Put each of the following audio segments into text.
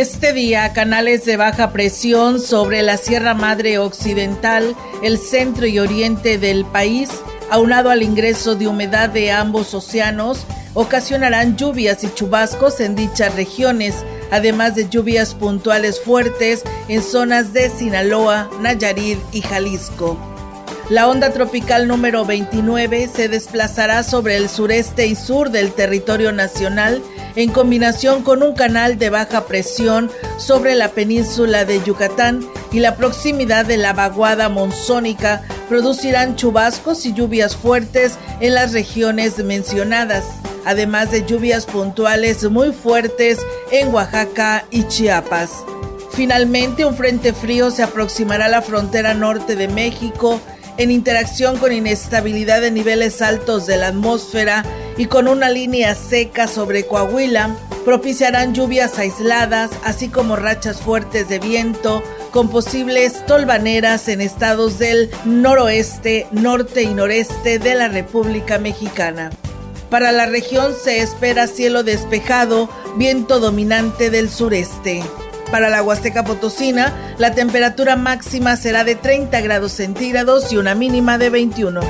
Este día, canales de baja presión sobre la Sierra Madre Occidental, el centro y oriente del país, aunado al ingreso de humedad de ambos océanos, ocasionarán lluvias y chubascos en dichas regiones, además de lluvias puntuales fuertes en zonas de Sinaloa, Nayarit y Jalisco. La onda tropical número 29 se desplazará sobre el sureste y sur del territorio nacional en combinación con un canal de baja presión sobre la península de Yucatán y la proximidad de la vaguada monzónica producirán chubascos y lluvias fuertes en las regiones mencionadas, además de lluvias puntuales muy fuertes en Oaxaca y Chiapas. Finalmente, un frente frío se aproximará a la frontera norte de México en interacción con inestabilidad de niveles altos de la atmósfera y con una línea seca sobre Coahuila, propiciarán lluvias aisladas, así como rachas fuertes de viento, con posibles tolvaneras en estados del noroeste, norte y noreste de la República Mexicana. Para la región se espera cielo despejado, viento dominante del sureste. Para la Huasteca Potosina, la temperatura máxima será de 30 grados centígrados y una mínima de 21.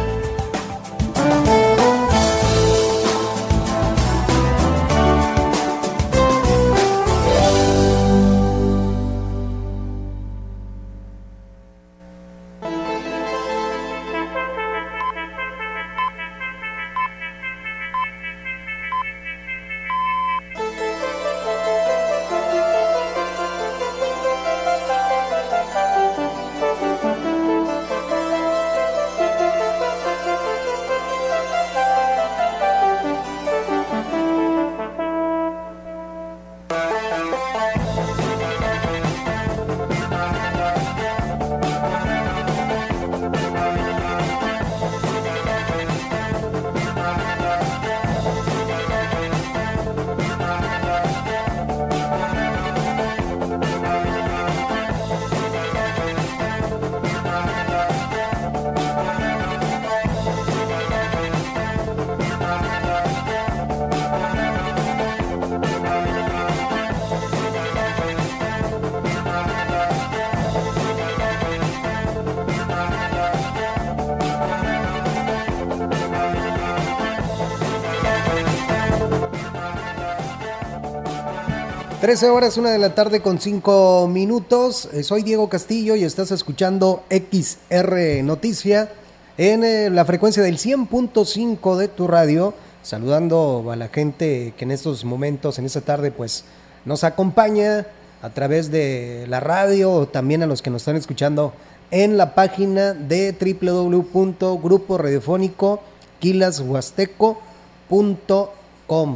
13 horas, una de la tarde con 5 minutos. Eh, soy Diego Castillo y estás escuchando XR Noticia en eh, la frecuencia del 100.5 de tu radio. Saludando a la gente que en estos momentos, en esta tarde, pues nos acompaña a través de la radio o también a los que nos están escuchando en la página de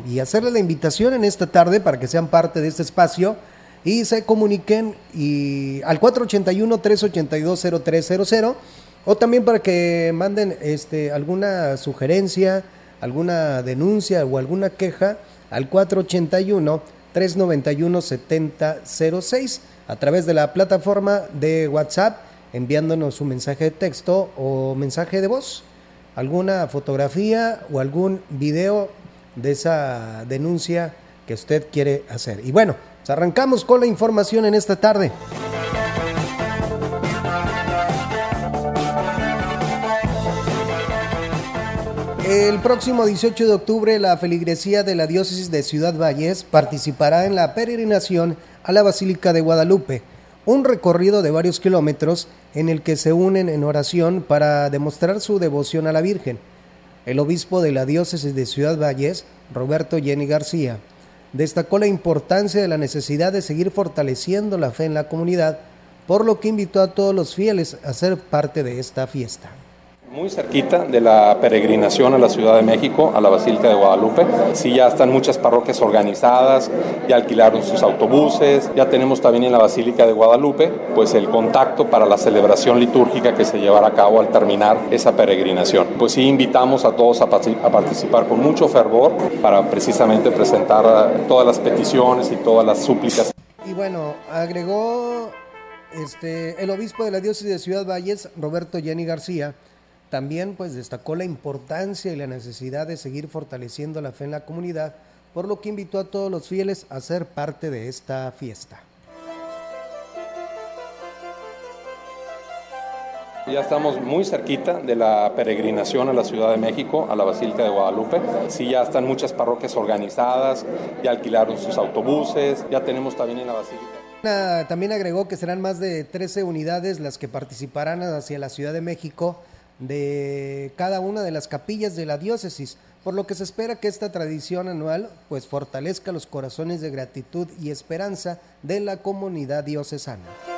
y hacerle la invitación en esta tarde para que sean parte de este espacio y se comuniquen y al 481-382-0300 o también para que manden este, alguna sugerencia, alguna denuncia o alguna queja al 481-391-7006 a través de la plataforma de WhatsApp enviándonos un mensaje de texto o mensaje de voz, alguna fotografía o algún video de esa denuncia que usted quiere hacer. Y bueno, pues arrancamos con la información en esta tarde. El próximo 18 de octubre, la feligresía de la diócesis de Ciudad Valles participará en la peregrinación a la Basílica de Guadalupe, un recorrido de varios kilómetros en el que se unen en oración para demostrar su devoción a la Virgen. El obispo de la diócesis de Ciudad Valles, Roberto Jenny García, destacó la importancia de la necesidad de seguir fortaleciendo la fe en la comunidad, por lo que invitó a todos los fieles a ser parte de esta fiesta muy cerquita de la peregrinación a la Ciudad de México, a la Basílica de Guadalupe. Sí, ya están muchas parroquias organizadas, ya alquilaron sus autobuses, ya tenemos también en la Basílica de Guadalupe pues el contacto para la celebración litúrgica que se llevará a cabo al terminar esa peregrinación. Pues sí, invitamos a todos a, a participar con mucho fervor para precisamente presentar todas las peticiones y todas las súplicas. Y bueno, agregó este, el obispo de la diócesis de Ciudad Valles, Roberto Jenny García, también pues destacó la importancia y la necesidad de seguir fortaleciendo la fe en la comunidad, por lo que invitó a todos los fieles a ser parte de esta fiesta. Ya estamos muy cerquita de la peregrinación a la Ciudad de México, a la Basílica de Guadalupe. Sí, ya están muchas parroquias organizadas, ya alquilaron sus autobuses, ya tenemos también en la Basílica. También agregó que serán más de 13 unidades las que participarán hacia la Ciudad de México de cada una de las capillas de la diócesis, por lo que se espera que esta tradición anual pues fortalezca los corazones de gratitud y esperanza de la comunidad diocesana.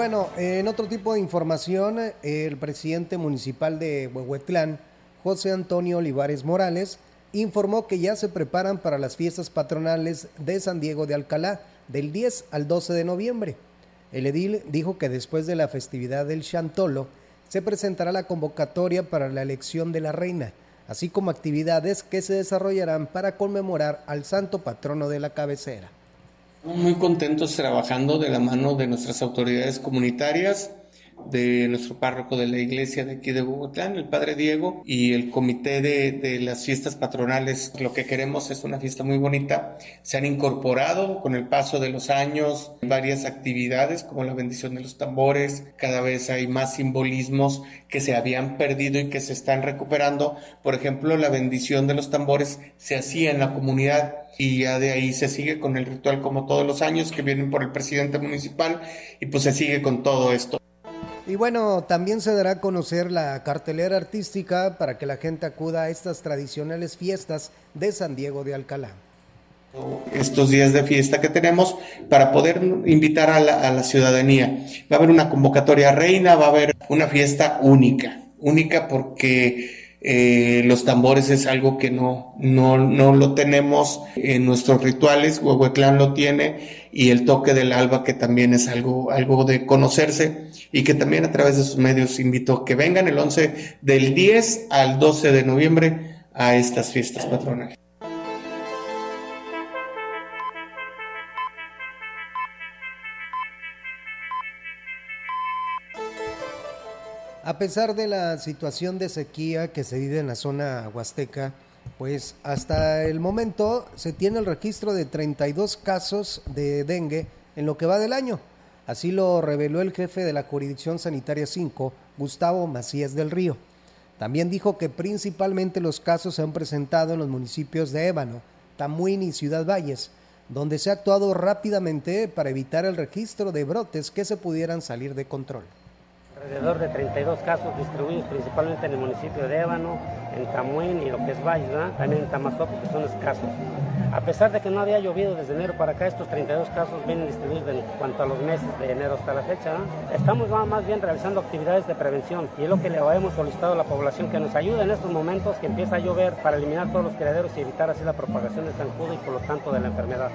Bueno, en otro tipo de información, el presidente municipal de Huehuetlán, José Antonio Olivares Morales, informó que ya se preparan para las fiestas patronales de San Diego de Alcalá del 10 al 12 de noviembre. El edil dijo que después de la festividad del Chantolo se presentará la convocatoria para la elección de la reina, así como actividades que se desarrollarán para conmemorar al santo patrono de la cabecera. Muy contentos trabajando de la mano de nuestras autoridades comunitarias de nuestro párroco de la iglesia de aquí de Bogotlán, el Padre Diego, y el comité de, de, las fiestas patronales. Lo que queremos es una fiesta muy bonita. Se han incorporado con el paso de los años varias actividades como la bendición de los tambores. Cada vez hay más simbolismos que se habían perdido y que se están recuperando. Por ejemplo, la bendición de los tambores se hacía en la comunidad y ya de ahí se sigue con el ritual como todos los años que vienen por el presidente municipal y pues se sigue con todo esto. Y bueno, también se dará a conocer la cartelera artística para que la gente acuda a estas tradicionales fiestas de San Diego de Alcalá. Estos días de fiesta que tenemos para poder invitar a la, ciudadanía. Va a haber una convocatoria reina, va a haber una fiesta única, única porque eh, los tambores es algo que no, no, no lo tenemos en nuestros rituales, Huehuetlán lo tiene, y el toque del alba, que también es algo, algo de conocerse, y que también a través de sus medios invito a que vengan el 11 del 10 al 12 de noviembre a estas fiestas patronales. A pesar de la situación de sequía que se vive en la zona huasteca, pues hasta el momento se tiene el registro de 32 casos de dengue en lo que va del año. Así lo reveló el jefe de la Jurisdicción Sanitaria 5, Gustavo Macías del Río. También dijo que principalmente los casos se han presentado en los municipios de Ébano, Tamuín y Ciudad Valles, donde se ha actuado rápidamente para evitar el registro de brotes que se pudieran salir de control alrededor de 32 casos distribuidos principalmente en el municipio de Ébano, en Camuín y lo que es Valle, también en Tamazopo, que son escasos. A pesar de que no había llovido desde enero para acá, estos 32 casos vienen distribuidos en cuanto a los meses de enero hasta la fecha. Estamos más bien realizando actividades de prevención y es lo que le hemos solicitado a la población que nos ayude en estos momentos que empieza a llover para eliminar todos los criaderos y evitar así la propagación del zancudo y por lo tanto de la enfermedad.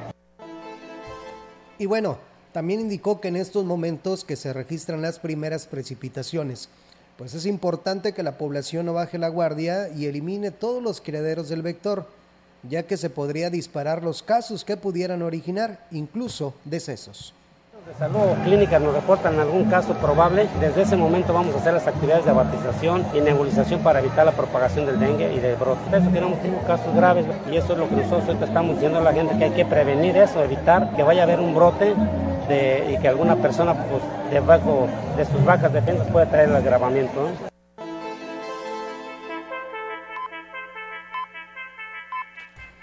Y bueno, también indicó que en estos momentos que se registran las primeras precipitaciones, pues es importante que la población no baje la guardia y elimine todos los criaderos del vector, ya que se podría disparar los casos que pudieran originar incluso decesos de salud clínicas nos reportan algún caso probable, desde ese momento vamos a hacer las actividades de abatización y nebulización para evitar la propagación del dengue y del brote. Eso tenemos casos graves y eso es lo que nosotros estamos diciendo a la gente que hay que prevenir eso, evitar que vaya a haber un brote y que alguna persona pues, debajo de sus vacas defensas pueda traer el agravamiento.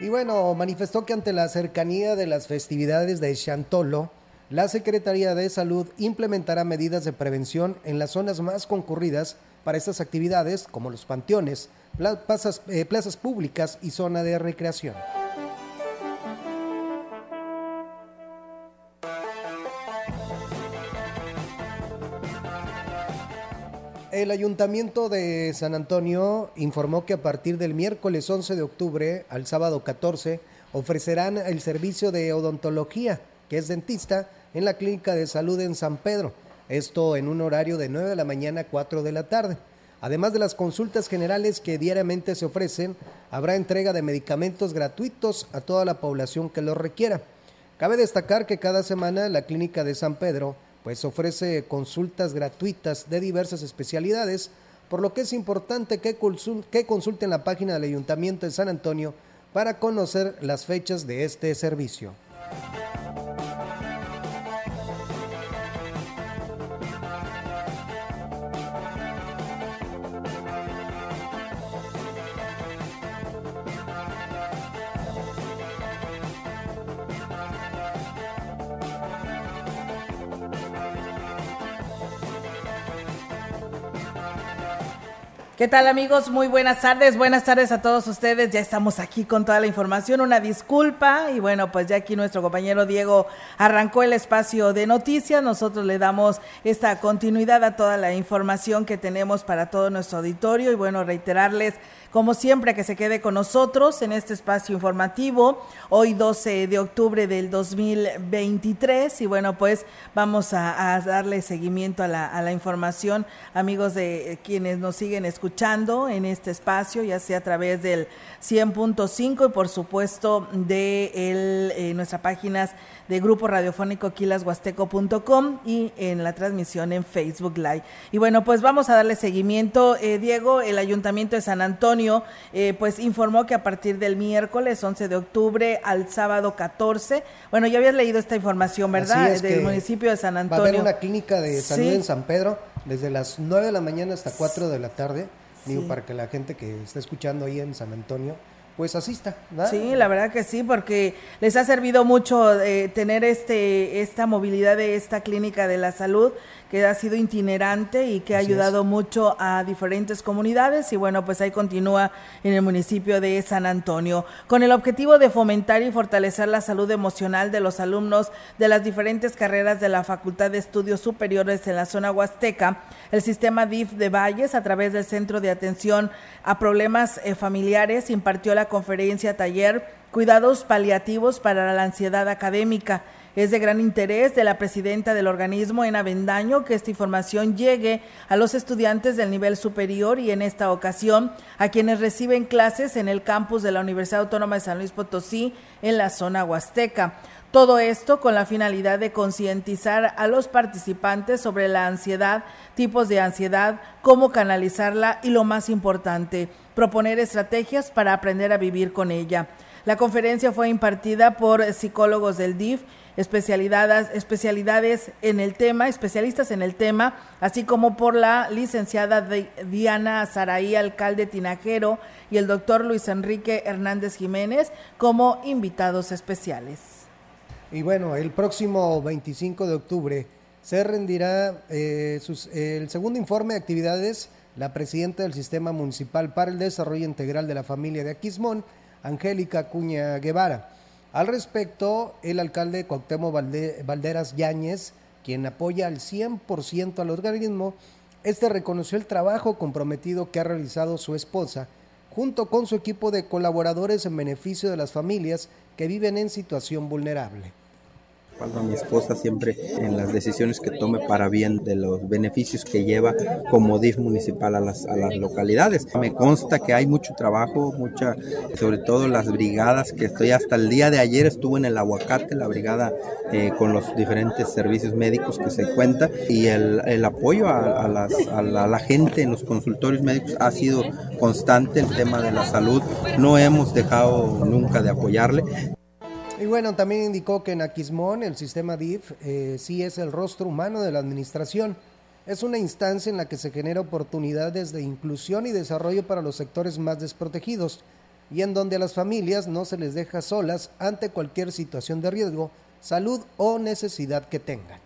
Y bueno, manifestó que ante la cercanía de las festividades de Chantolo, la Secretaría de Salud implementará medidas de prevención en las zonas más concurridas para estas actividades, como los panteones, plazas, eh, plazas públicas y zona de recreación. El Ayuntamiento de San Antonio informó que a partir del miércoles 11 de octubre al sábado 14 ofrecerán el servicio de odontología, que es dentista, en la Clínica de Salud en San Pedro. Esto en un horario de 9 de la mañana a 4 de la tarde. Además de las consultas generales que diariamente se ofrecen, habrá entrega de medicamentos gratuitos a toda la población que los requiera. Cabe destacar que cada semana la Clínica de San Pedro pues ofrece consultas gratuitas de diversas especialidades, por lo que es importante que, consulten la página del Ayuntamiento de San Antonio para conocer las fechas de este servicio. ¿Qué tal amigos? Muy buenas tardes, buenas tardes a todos ustedes. Ya estamos aquí con toda la información. Una disculpa y bueno, pues ya aquí nuestro compañero Diego arrancó el espacio de noticias. Nosotros le damos esta continuidad a toda la información que tenemos para todo nuestro auditorio y bueno, reiterarles como siempre, que se quede con nosotros en este espacio informativo, hoy 12 de octubre del 2023. Y bueno, pues vamos a, darle seguimiento a la, información, amigos de quienes nos siguen escuchando en este espacio, ya sea a través del 100.5 y por supuesto de eh, nuestras páginas de Grupo Radiofónico quilashuasteco.com y en la transmisión en Facebook Live. Y bueno, pues vamos a darle seguimiento. Eh, Diego, el Ayuntamiento de San Antonio, eh, pues informó que a partir del miércoles 11 de octubre al sábado 14, bueno, ya habías leído esta información, ¿verdad? Del municipio de San Antonio. Va a haber una clínica de salud en San Pedro desde las 9 de la mañana hasta 4 de la tarde. Digo, para que la gente que está escuchando ahí en San Antonio pues asista. Sí, la verdad que sí, porque les ha servido mucho eh, tener este esta movilidad de esta clínica de la salud que ha sido itinerante y que ha ayudado mucho a diferentes comunidades. Y bueno, pues ahí continúa en el municipio de San Antonio. Con el objetivo de fomentar y fortalecer la salud emocional de los alumnos de las diferentes carreras de la Facultad de Estudios Superiores en la zona huasteca. El sistema DIF de Valles a través del Centro de Atención a Problemas eh, Familiares impartió la conferencia taller Cuidados paliativos para la ansiedad académica es de gran interés de la presidenta del organismo, en Avendaño, que esta información llegue a los estudiantes del nivel superior y en esta ocasión a quienes reciben clases en el campus de la Universidad Autónoma de San Luis Potosí en la zona huasteca. Todo esto con la finalidad de concientizar a los participantes sobre la ansiedad, tipos de ansiedad, cómo canalizarla y lo más importante, proponer estrategias para aprender a vivir con ella. La conferencia fue impartida por psicólogos del DIF especialidades, especialidades en el tema, especialistas en el tema, así como por la licenciada Diana Saraí, alcalde Tinajero, y el doctor Luis Enrique Hernández Jiménez como invitados especiales. Y bueno, el próximo 25 de octubre se rendirá eh, el segundo informe de actividades la presidenta del Sistema Municipal para el Desarrollo Integral de la Familia de Aquismón, Angélica Cuña Guevara. Al respecto, el alcalde Cuauhtémoc Valderas Yáñez, quien apoya al 100% al organismo, este reconoció el trabajo comprometido que ha realizado su esposa junto con su equipo de colaboradores en beneficio de las familias que viven en situación vulnerable a mi esposa siempre en las decisiones que tome para bien de los beneficios que lleva como DIF municipal a las, a las localidades. Me consta que hay mucho trabajo, mucha, sobre todo las brigadas que estoy hasta el día de ayer estuve en el aguacate, la brigada eh, con los diferentes servicios médicos que se cuenta y el, el apoyo a, las, a, la, a la gente en los consultorios médicos ha sido constante el tema de la salud. No hemos dejado nunca de apoyarle. Y bueno, también indicó que en Aquismón el sistema DIF eh, sí es el rostro humano de la administración. Es una instancia en la que se genera oportunidades de inclusión y desarrollo para los sectores más desprotegidos. y en donde a las familias no se les deja solas ante cualquier situación de riesgo, salud o necesidad que tengan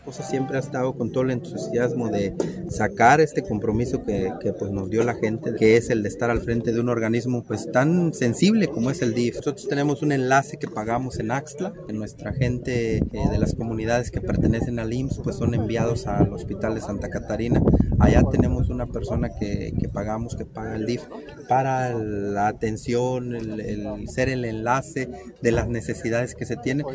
esposa siempre ha estado con todo el entusiasmo de sacar este compromiso que, que, pues nos dio la gente, que es el de estar al frente de un organismo pues tan sensible como es el DIF. Nosotros tenemos un enlace que pagamos en Axtla, que nuestra gente eh, de las comunidades que pertenecen al IMSS pues son enviados al hospital de Santa Catarina. Allá tenemos una persona que, que pagamos, que paga el DIF para la atención, el, el ser el enlace de las necesidades que se tienen.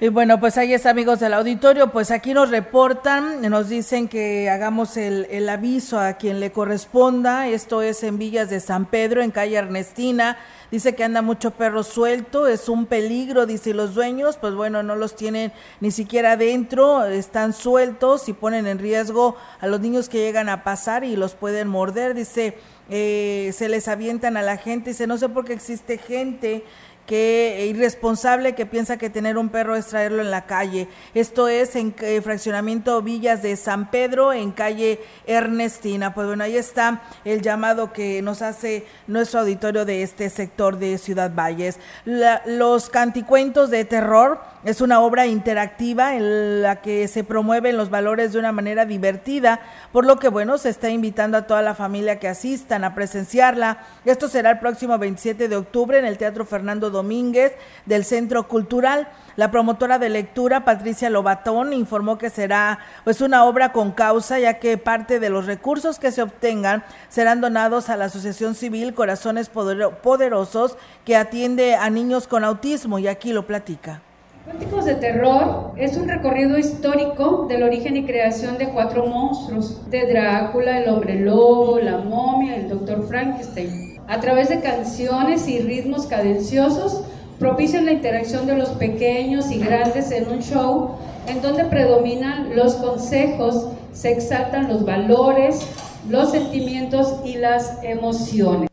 Y bueno, pues ahí está, amigos del auditorio. Pues aquí nos reportan, nos dicen que hagamos el, el, aviso a quien le corresponda. Esto es en Villas de San Pedro, en calle Ernestina. Dice que anda mucho perro suelto, es un peligro, dice, los dueños, pues bueno, no los tienen ni siquiera dentro, están sueltos y ponen en riesgo a los niños que llegan a pasar y los pueden morder. Dice, eh, se les avientan a la gente. Dice, no sé por qué existe gente que irresponsable que piensa que tener un perro es traerlo en la calle. Esto es en eh, fraccionamiento Villas de San Pedro, en calle Ernestina. Pues bueno, ahí está el llamado que nos hace nuestro auditorio de este sector de Ciudad Valles. La, los canticuentos de terror es una obra interactiva en la que se promueven los valores de una manera divertida, por lo que bueno, se está invitando a toda la familia que asistan a presenciarla. Esto será el próximo 27 de octubre en el Teatro Fernando Domínguez del Centro Cultural. La promotora de lectura, Patricia Lobatón, informó que será pues una obra con causa, ya que parte de los recursos que se obtengan serán donados a la Asociación Civil Corazones Poderosos que atiende a niños con autismo y aquí lo platica. Cuénticos de Terror es un recorrido histórico del origen y creación de cuatro monstruos, de Drácula, el hombre lobo, la momia, el doctor Frankenstein. A través de canciones y ritmos cadenciosos, propician la interacción de los pequeños y grandes en un show en donde predominan los consejos, se exaltan los valores, los sentimientos y las emociones.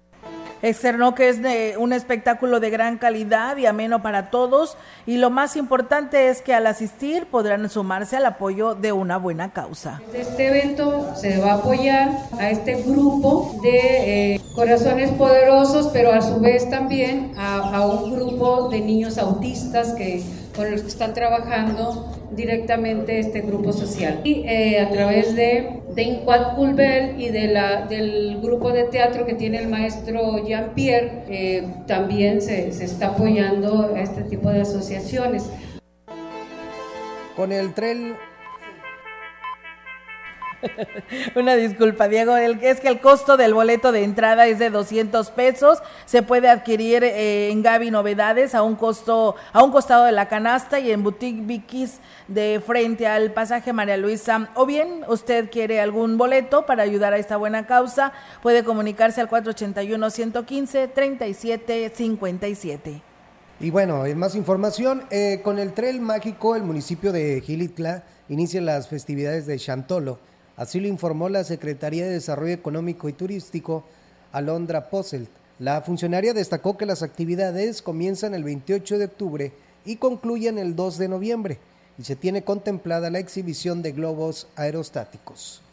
Externó que es un espectáculo de gran calidad y ameno para todos y lo más importante es que al asistir podrán sumarse al apoyo de una buena causa. Este evento se va a apoyar a este grupo de eh, corazones poderosos, pero a su vez también a, a un grupo de niños autistas que con los que están trabajando directamente este grupo social. Y eh, a través de, de Inquad Culbel y de la, del grupo de teatro que tiene el maestro Jean-Pierre, eh, también se, se está apoyando a este tipo de asociaciones. Con el tren Una disculpa, Diego. Es que el costo del boleto de entrada es de 200 pesos. Se puede adquirir eh, en Gaby Novedades a un costo, a un costado de la canasta y en Boutique Vicky's de frente al pasaje María Luisa. O bien, usted quiere algún boleto para ayudar a esta buena causa, puede comunicarse al 481 115 3757. Y bueno, en más información, eh, con el Trail Mágico, el municipio de Gilitla inicia las festividades de Chantolo Así lo informó la Secretaría de Desarrollo Económico y Turístico, Alondra Posselt. La funcionaria destacó que las actividades comienzan el 28 de octubre y concluyen el 2 de noviembre y se tiene contemplada la exhibición de globos aerostáticos.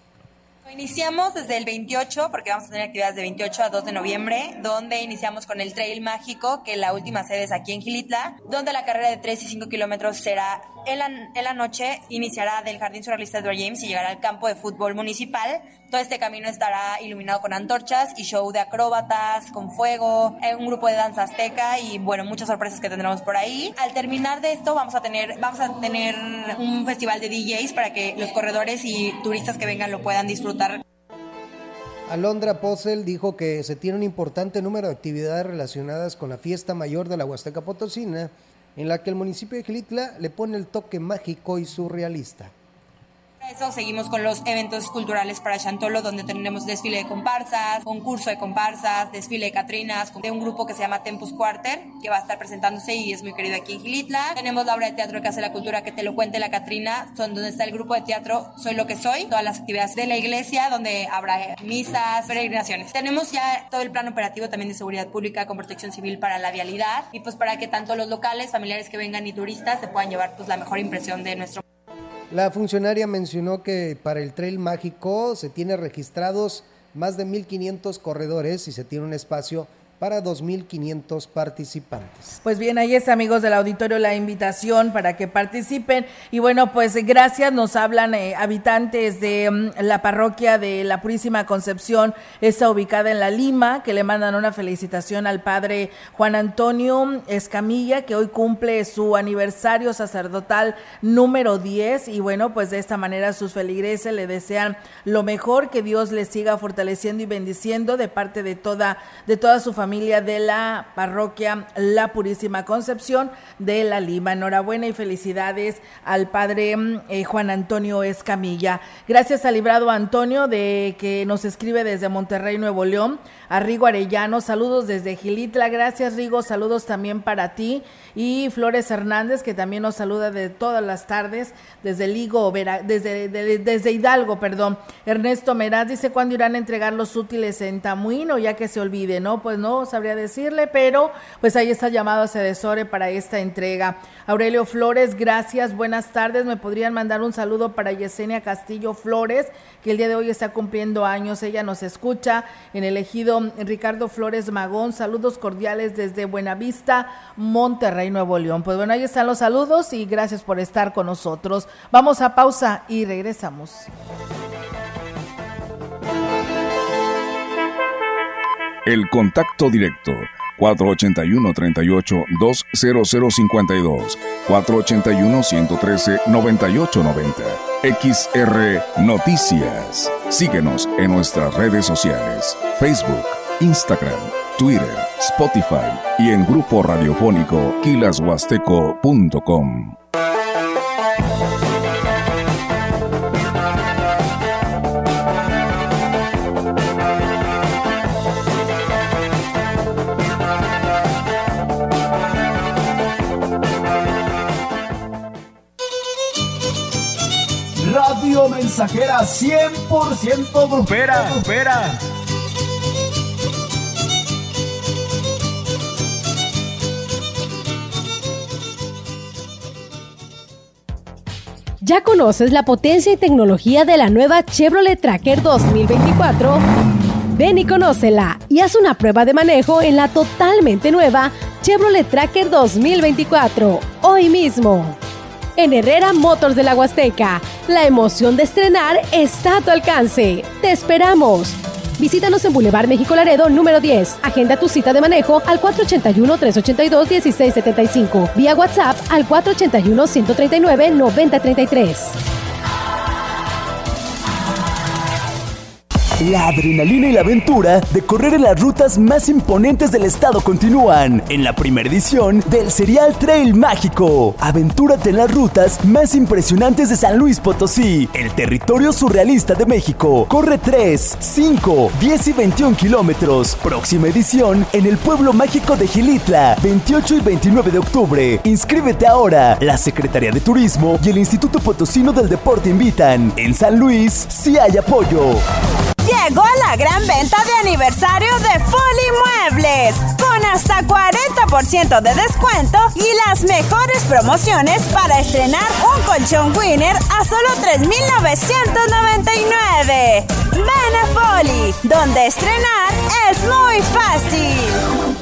Iniciamos desde el 28, porque vamos a tener actividades de 28 a 2 de noviembre, donde iniciamos con el Trail Mágico, que la última sede es aquí en Gilitla, donde la carrera de 3 y 5 kilómetros será en la, en la noche, iniciará del Jardín Surrealista Edward James y llegará al campo de fútbol municipal. Todo este camino estará iluminado con antorchas y show de acróbatas, con fuego, eh, un grupo de danza azteca y bueno, muchas sorpresas que tendremos por ahí. Al terminar de esto vamos a tener, vamos a tener un festival de DJs para que los corredores y turistas que vengan lo puedan disfrutar Alondra Posel dijo que se tiene un importante número de actividades relacionadas con la fiesta mayor de la Huasteca Potosina, en la que el municipio de Gilitla le pone el toque mágico y surrealista eso seguimos con los eventos culturales para Chantolo, donde tenemos desfile de comparsas, concurso de comparsas, desfile de Catrinas, de un grupo que se llama Tempus Quarter, que va a estar presentándose y es muy querido aquí en Gilitla. Tenemos la obra de teatro que hace la cultura, que te lo cuente la Catrina, son donde está el grupo de teatro Soy lo que soy, todas las actividades de la iglesia, donde habrá misas, peregrinaciones. Tenemos ya todo el plan operativo también de seguridad pública con protección civil para la vialidad y pues para que tanto los locales, familiares que vengan y turistas se puedan llevar pues la mejor impresión de nuestro la funcionaria mencionó que para el trail mágico se tiene registrados más de 1.500 corredores y se tiene un espacio para 2.500 participantes. Pues bien, ahí es amigos del auditorio la invitación para que participen. Y bueno, pues gracias, nos hablan eh, habitantes de mm, la parroquia de la Purísima Concepción, está ubicada en La Lima, que le mandan una felicitación al padre Juan Antonio Escamilla, que hoy cumple su aniversario sacerdotal número 10 y bueno, pues de esta manera sus feligreses le desean lo mejor, que Dios les siga fortaleciendo y bendiciendo de parte de toda de toda su familia de la parroquia La Purísima Concepción de La Lima. Enhorabuena y felicidades al padre mm, eh, Juan Antonio Escamilla. Gracias al librado Antonio de que nos escribe desde Monterrey, Nuevo León. A Rigo Arellano, saludos desde Gilitla. Gracias Rigo, saludos también para ti. Y Flores Hernández, que también nos saluda de todas las tardes desde Ligo, desde, desde Hidalgo, perdón. Ernesto Meraz dice, ¿cuándo irán a entregar los útiles en Tamuino? Ya que se olvide, ¿no? Pues no, sabría decirle, pero pues ahí está llamado a Cedesore para esta entrega. Aurelio Flores, gracias, buenas tardes. Me podrían mandar un saludo para Yesenia Castillo Flores, que el día de hoy está cumpliendo años. Ella nos escucha en el ejido Ricardo Flores Magón. Saludos cordiales desde Buenavista, Monterrey, Nuevo León. Pues bueno, ahí están los saludos y gracias por estar con nosotros. Vamos a pausa y regresamos. El contacto directo 481-38-20052, 481-113-9890. XR Noticias. Síguenos en nuestras redes sociales, Facebook, Instagram, Twitter, Spotify y en grupo radiofónico kilashuasteco.com. mensajera 100% grupera. grupera. ¿Ya conoces la potencia y tecnología de la nueva Chevrolet Tracker 2024? Ven y conócela y haz una prueba de manejo en la totalmente nueva Chevrolet Tracker 2024 hoy mismo en Herrera Motors de la Huasteca. La emoción de estrenar está a tu alcance. ¡Te esperamos! Visítanos en Boulevard México Laredo número 10. Agenda tu cita de manejo al 481-382-1675. Vía WhatsApp al 481-139-9033. La adrenalina y la aventura de correr en las rutas más imponentes del estado continúan en la primera edición del Serial Trail Mágico. Aventúrate en las rutas más impresionantes de San Luis Potosí, el territorio surrealista de México. Corre 3, 5, 10 y 21 kilómetros. Próxima edición en el pueblo mágico de Gilitla, 28 y 29 de octubre. Inscríbete ahora. La Secretaría de Turismo y el Instituto Potosino del Deporte invitan. En San Luis, sí hay apoyo. Llegó la gran venta de aniversario de Folly Muebles, con hasta 40% de descuento y las mejores promociones para estrenar un colchón Winner a solo 3.999. Ven a Folly, donde estrenar es muy fácil.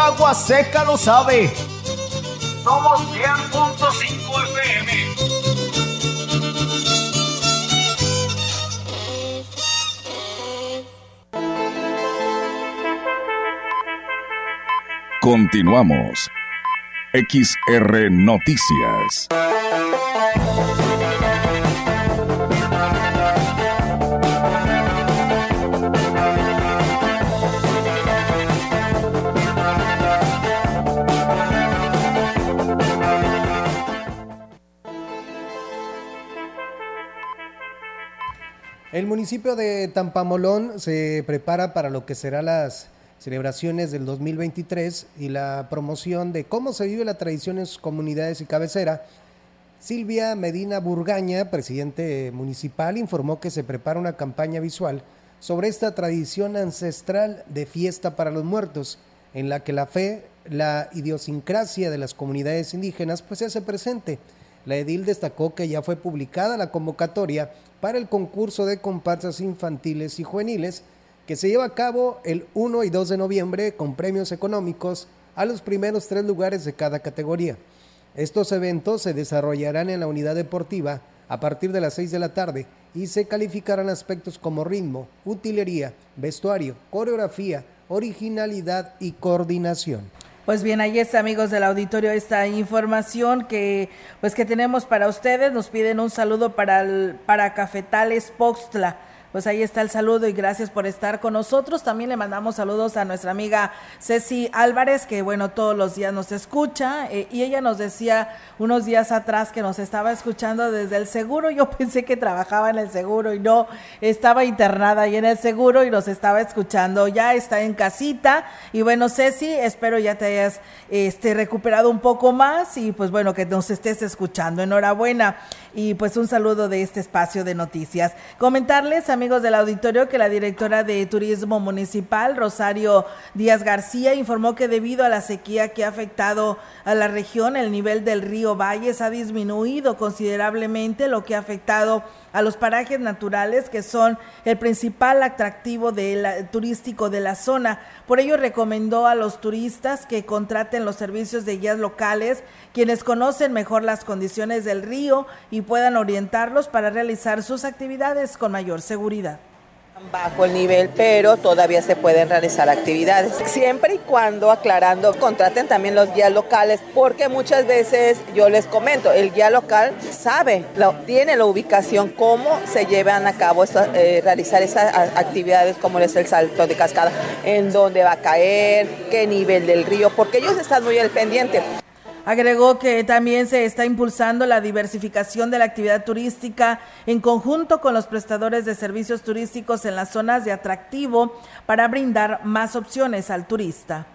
Agua seca lo sabe. Somos 100.5 FM. Continuamos. XR Noticias. El municipio de Tampamolón se prepara para lo que serán las celebraciones del 2023 y la promoción de cómo se vive la tradición en sus comunidades y cabecera. Silvia Medina Burgaña, presidente municipal, informó que se prepara una campaña visual sobre esta tradición ancestral de fiesta para los muertos, en la que la fe, la idiosincrasia de las comunidades indígenas pues se hace presente. La edil destacó que ya fue publicada la convocatoria para el concurso de comparsas infantiles y juveniles que se lleva a cabo el 1 y 2 de noviembre con premios económicos a los primeros tres lugares de cada categoría. Estos eventos se desarrollarán en la unidad deportiva a partir de las 6 de la tarde y se calificarán aspectos como ritmo, utilería, vestuario, coreografía, originalidad y coordinación. Pues bien, ahí está, amigos del auditorio, esta información que pues que tenemos para ustedes. Nos piden un saludo para el, para Cafetales Poxtla pues ahí está el saludo y gracias por estar con nosotros. También le mandamos saludos a nuestra amiga Ceci Álvarez, que bueno, todos los días nos escucha. Eh, y ella nos decía unos días atrás que nos estaba escuchando desde el seguro. Yo pensé que trabajaba en el seguro y no, estaba internada ahí en el seguro y nos estaba escuchando. Ya está en casita. Y bueno, Ceci, espero ya te hayas este, recuperado un poco más y pues bueno, que nos estés escuchando. Enhorabuena. Y pues un saludo de este espacio de noticias. Comentarles amigos del auditorio que la directora de Turismo Municipal, Rosario Díaz García, informó que debido a la sequía que ha afectado a la región, el nivel del río Valles ha disminuido considerablemente, lo que ha afectado a los parajes naturales que son el principal atractivo turístico de la zona. Por ello recomendó a los turistas que contraten los servicios de guías locales, quienes conocen mejor las condiciones del río y puedan orientarlos para realizar sus actividades con mayor seguridad bajo el nivel, pero todavía se pueden realizar actividades. Siempre y cuando aclarando, contraten también los guías locales, porque muchas veces yo les comento, el guía local sabe, tiene la ubicación, cómo se llevan a cabo eh, realizar esas actividades, como es el salto de cascada, en dónde va a caer, qué nivel del río, porque ellos están muy al pendiente. Agregó que también se está impulsando la diversificación de la actividad turística en conjunto con los prestadores de servicios turísticos en las zonas de atractivo para brindar más opciones al turista.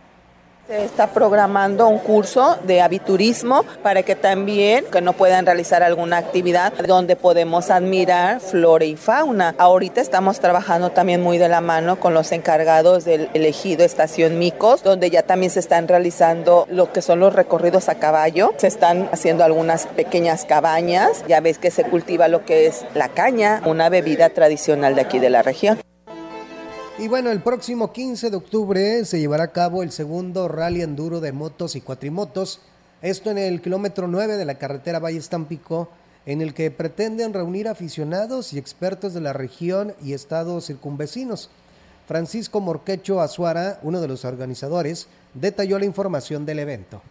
Se está programando un curso de aviturismo para que también que no puedan realizar alguna actividad donde podemos admirar flora y fauna. Ahorita estamos trabajando también muy de la mano con los encargados del elegido Estación Micos, donde ya también se están realizando lo que son los recorridos a caballo. Se están haciendo algunas pequeñas cabañas. Ya ves que se cultiva lo que es la caña, una bebida tradicional de aquí de la región. Y bueno, el próximo 15 de octubre se llevará a cabo el segundo rally enduro de motos y cuatrimotos, esto en el kilómetro 9 de la carretera Valle Estampico, en el que pretenden reunir aficionados y expertos de la región y estados circunvecinos. Francisco Morquecho Azuara, uno de los organizadores, detalló la información del evento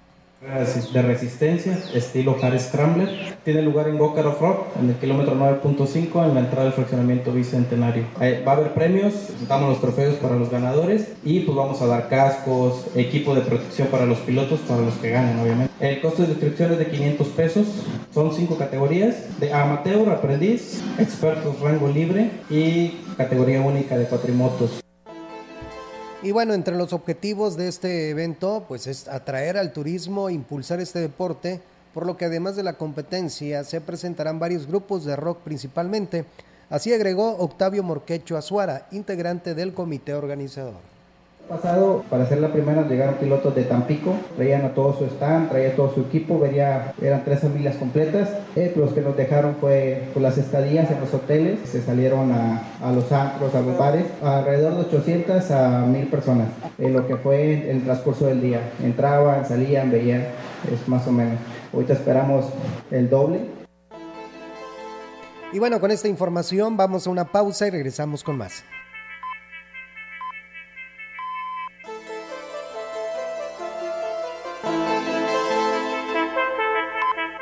de resistencia, estilo Hard Scrambler. Tiene lugar en of Rock, en el kilómetro 9.5, en la entrada del fraccionamiento Bicentenario. Eh, va a haber premios, damos los trofeos para los ganadores y pues vamos a dar cascos, equipo de protección para los pilotos, para los que ganen, obviamente. El costo de inscripción es de 500 pesos. Son cinco categorías: de amateur, aprendiz, expertos, rango libre y categoría única de cuatrimotos. Y bueno, entre los objetivos de este evento, pues es atraer al turismo, impulsar este deporte, por lo que además de la competencia se presentarán varios grupos de rock principalmente. Así agregó Octavio Morquecho Azuara, integrante del comité organizador pasado, para ser la primera, llegaron pilotos de Tampico, traían a todo su stand, traía todo su equipo, vería, eran tres familias completas. Eh, los que nos dejaron fue pues, las estadías en los hoteles, se salieron a, a, los antros, a los bares, alrededor de 800 a 1000 personas, en lo que fue el transcurso del día. Entraban, salían, veían, es más o menos. Ahorita esperamos el doble. Y bueno, con esta información vamos a una pausa y regresamos con más.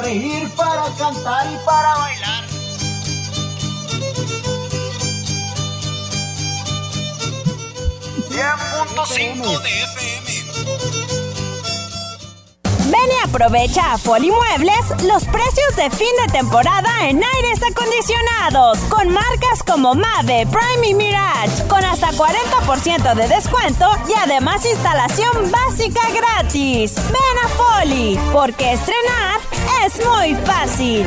reír, para cantar y para bailar. .5 de FM. Ven y aprovecha a Muebles los precios de fin de temporada en aires acondicionados con marcas como Mave, Prime y Mirage con hasta 40% de descuento y además instalación básica gratis. Ven a Foli porque estrenar es muy fácil.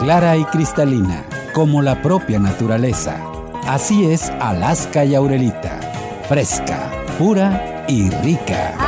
Clara y cristalina, como la propia naturaleza Así es Alaska y Aurelita. Fresca, pura y rica.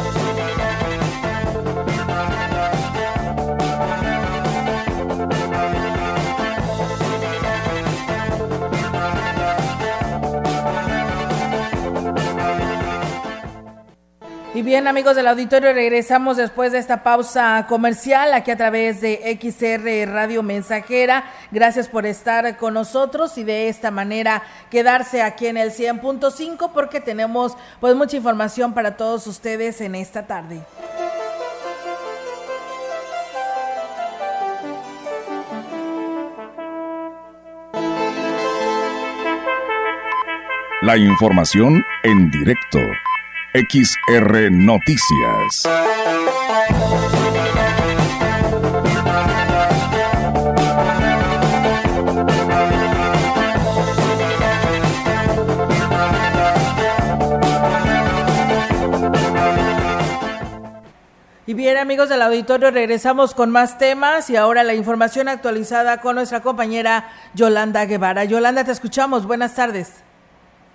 Y bien, amigos del auditorio, regresamos después de esta pausa comercial aquí a través de XR Radio Mensajera. Gracias por estar con nosotros y de esta manera quedarse aquí en el 100.5 porque tenemos pues mucha información para todos ustedes en esta tarde. La información en directo. XR Noticias. Y bien amigos del auditorio, regresamos con más temas y ahora la información actualizada con nuestra compañera Yolanda Guevara. Yolanda, te escuchamos. Buenas tardes.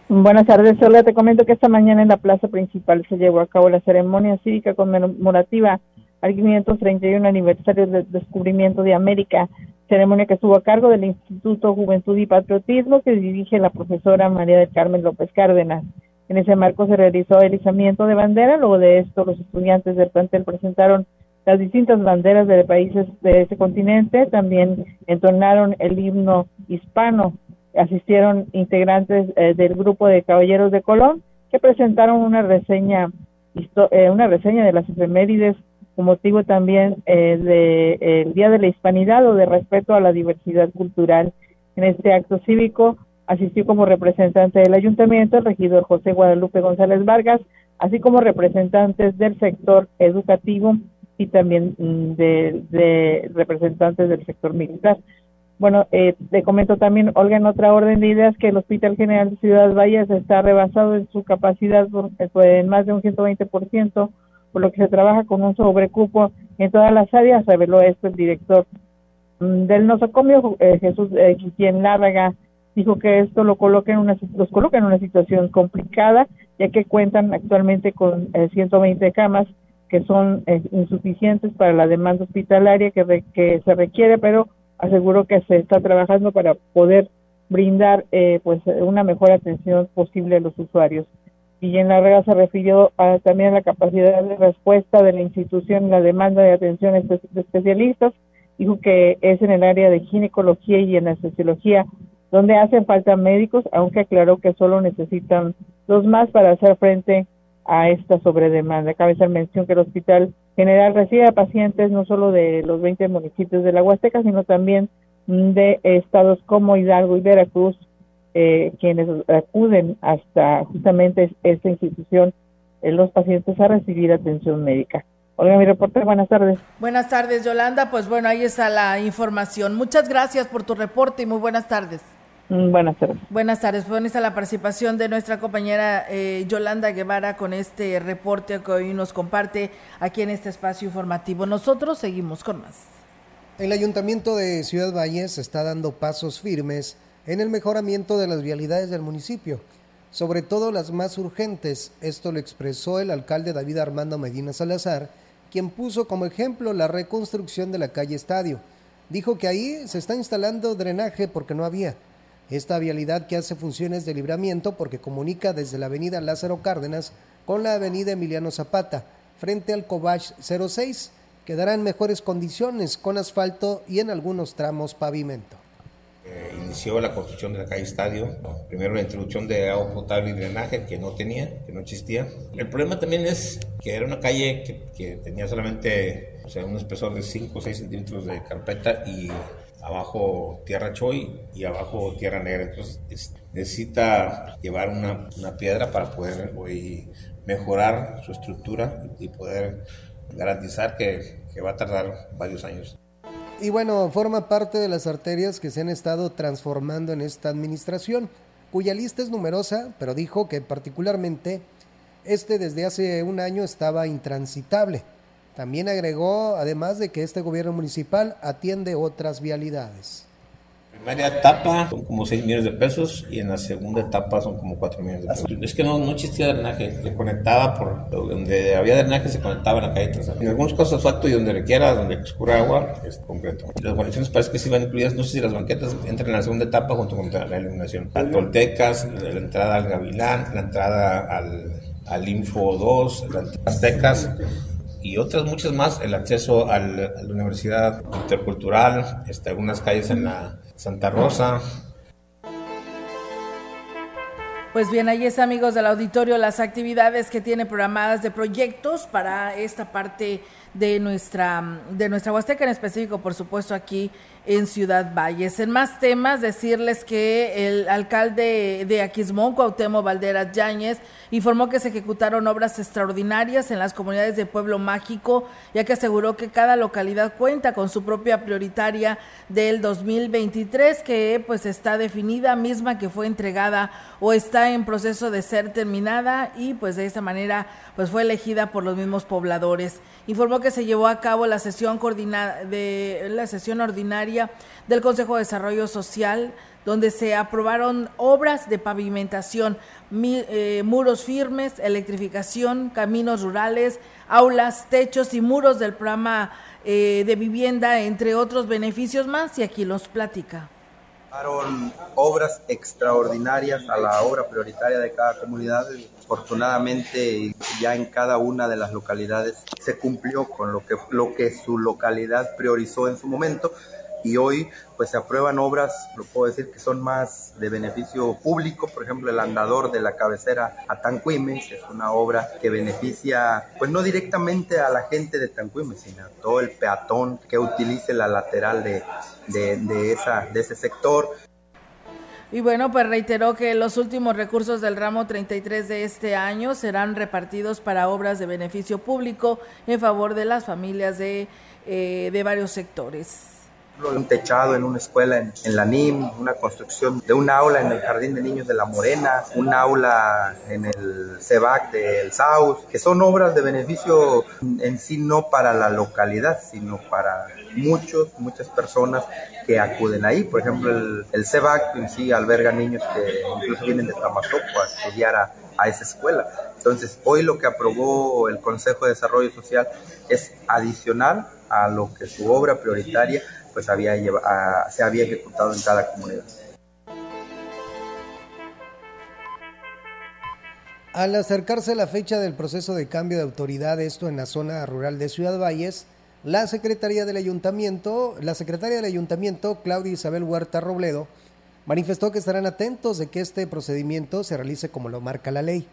Buenas tardes, solo te comento que esta mañana en la plaza principal se llevó a cabo la ceremonia cívica conmemorativa al 531 aniversario del descubrimiento de América, ceremonia que estuvo a cargo del Instituto Juventud y Patriotismo que dirige la profesora María del Carmen López Cárdenas. En ese marco se realizó el izamiento de bandera, luego de esto los estudiantes del plantel presentaron las distintas banderas de países de ese continente, también entonaron el himno hispano asistieron integrantes eh, del grupo de Caballeros de Colón que presentaron una reseña eh, una reseña de las efemérides con motivo también eh, del Día de la Hispanidad o de respeto a la diversidad cultural. En este acto cívico asistió como representante del ayuntamiento el regidor José Guadalupe González Vargas, así como representantes del sector educativo y también mm, de, de representantes del sector militar. Bueno, eh, te comento también, Olga, en otra orden de ideas, que el Hospital General de Ciudad Valles está rebasado en su capacidad por, eh, en más de un 120%, por lo que se trabaja con un sobrecupo en todas las áreas, reveló esto el director mm, del nosocomio, eh, Jesús eh, quien Lárraga, dijo que esto lo coloca en una, los coloca en una situación complicada, ya que cuentan actualmente con 120 camas que son insuficientes para la demanda hospitalaria que, que se requiere, pero aseguro que se está trabajando para poder brindar eh, pues una mejor atención posible a los usuarios. Y en la regla se refirió a, también a la capacidad de respuesta de la institución en la demanda de atención de especialistas. Dijo que es en el área de ginecología y sociología donde hacen falta médicos, aunque aclaró que solo necesitan dos más para hacer frente a esta sobredemanda. Cabe hacer mención que el Hospital General recibe a pacientes no solo de los 20 municipios de la Huasteca, sino también de estados como Hidalgo y Veracruz, eh, quienes acuden hasta justamente esta institución, eh, los pacientes a recibir atención médica. Olga, mi reporte, buenas tardes. Buenas tardes, Yolanda. Pues bueno, ahí está la información. Muchas gracias por tu reporte y muy buenas tardes. Mm, buenas tardes. Buenas tardes. Bueno, está la participación de nuestra compañera eh, Yolanda Guevara con este reporte que hoy nos comparte aquí en este espacio informativo. Nosotros seguimos con más. El Ayuntamiento de Ciudad Valles está dando pasos firmes en el mejoramiento de las vialidades del municipio, sobre todo las más urgentes. Esto lo expresó el alcalde David Armando Medina Salazar, quien puso como ejemplo la reconstrucción de la calle Estadio. Dijo que ahí se está instalando drenaje porque no había esta vialidad que hace funciones de libramiento porque comunica desde la avenida Lázaro Cárdenas con la avenida Emiliano Zapata, frente al Cobach 06, quedará en mejores condiciones con asfalto y en algunos tramos pavimento. Eh, inició la construcción de la calle Estadio, primero la introducción de agua potable y drenaje que no tenía, que no existía. El problema también es que era una calle que, que tenía solamente o sea, un espesor de 5 o 6 centímetros de carpeta y abajo tierra choy y abajo tierra negra. Entonces necesita llevar una, una, piedra para poder hoy mejorar su estructura y poder garantizar que, que va a tardar varios años. Y bueno, forma parte de las arterias que se han estado transformando en esta administración, cuya lista es numerosa, pero dijo que particularmente este desde hace un año estaba intransitable también agregó, además de que este gobierno municipal atiende otras vialidades. Primera etapa son como 6 millones de pesos y en la segunda etapa son como 4 millones de pesos. Es que no, no existía drenaje, se conectaba por donde había drenaje se conectaba en la calle En algunos casos asfalto y donde requiera, donde escurra agua, es concreto. Las guarniciones parece que sí van incluidas, no sé si las banquetas entran en la segunda etapa junto con la iluminación. Las toltecas, la entrada al Gavilán, la entrada al, al Info 2, las aztecas y otras muchas más, el acceso a la Universidad Intercultural, este, algunas calles en la Santa Rosa. Pues bien, ahí es amigos del auditorio las actividades que tiene programadas de proyectos para esta parte de nuestra de nuestra Huasteca en específico, por supuesto aquí en Ciudad Valles. En más temas, decirles que el alcalde de Aquismón, Cuauhtémoc Valderas Yáñez, informó que se ejecutaron obras extraordinarias en las comunidades de Pueblo Mágico, ya que aseguró que cada localidad cuenta con su propia prioritaria del 2023, que pues está definida, misma que fue entregada o está en proceso de ser terminada y pues de esta manera pues fue elegida por los mismos pobladores. Informó que se llevó a cabo la sesión coordinada de la sesión ordinaria del Consejo de Desarrollo Social donde se aprobaron obras de pavimentación, eh, muros firmes, electrificación, caminos rurales, aulas, techos y muros del programa eh, de vivienda, entre otros beneficios más, y aquí los platica obras extraordinarias a la obra prioritaria de cada comunidad. Afortunadamente ya en cada una de las localidades se cumplió con lo que, lo que su localidad priorizó en su momento y hoy pues se aprueban obras, lo puedo decir, que son más de beneficio público, por ejemplo el andador de la cabecera a es una obra que beneficia pues no directamente a la gente de Tanquime, sino a todo el peatón que utilice la lateral de, de, esa, de ese sector. Y bueno, pues reiteró que los últimos recursos del ramo 33 de este año serán repartidos para obras de beneficio público en favor de las familias de, eh, de varios sectores. Un techado en una escuela en, la NIM, una construcción de un aula en el Jardín de Niños de La Morena, un aula en el CEBAC del SAUS, que son obras de beneficio en sí no para la localidad, sino para muchos, muchas personas que acuden ahí. Por ejemplo, el, el CEBAC en sí alberga niños que incluso vienen de Tamazopo a estudiar a, a esa escuela. Entonces, hoy lo que aprobó el Consejo de Desarrollo Social es adicional a lo que su obra prioritaria pues había se había ejecutado en cada comunidad. Al acercarse la fecha del proceso de cambio de autoridad, esto en la zona rural de Ciudad Valles, la Secretaría del Ayuntamiento, la Secretaria del Ayuntamiento, Claudia Isabel Huerta Robledo, manifestó que estarán atentos de que este procedimiento se realice como lo marca la ley.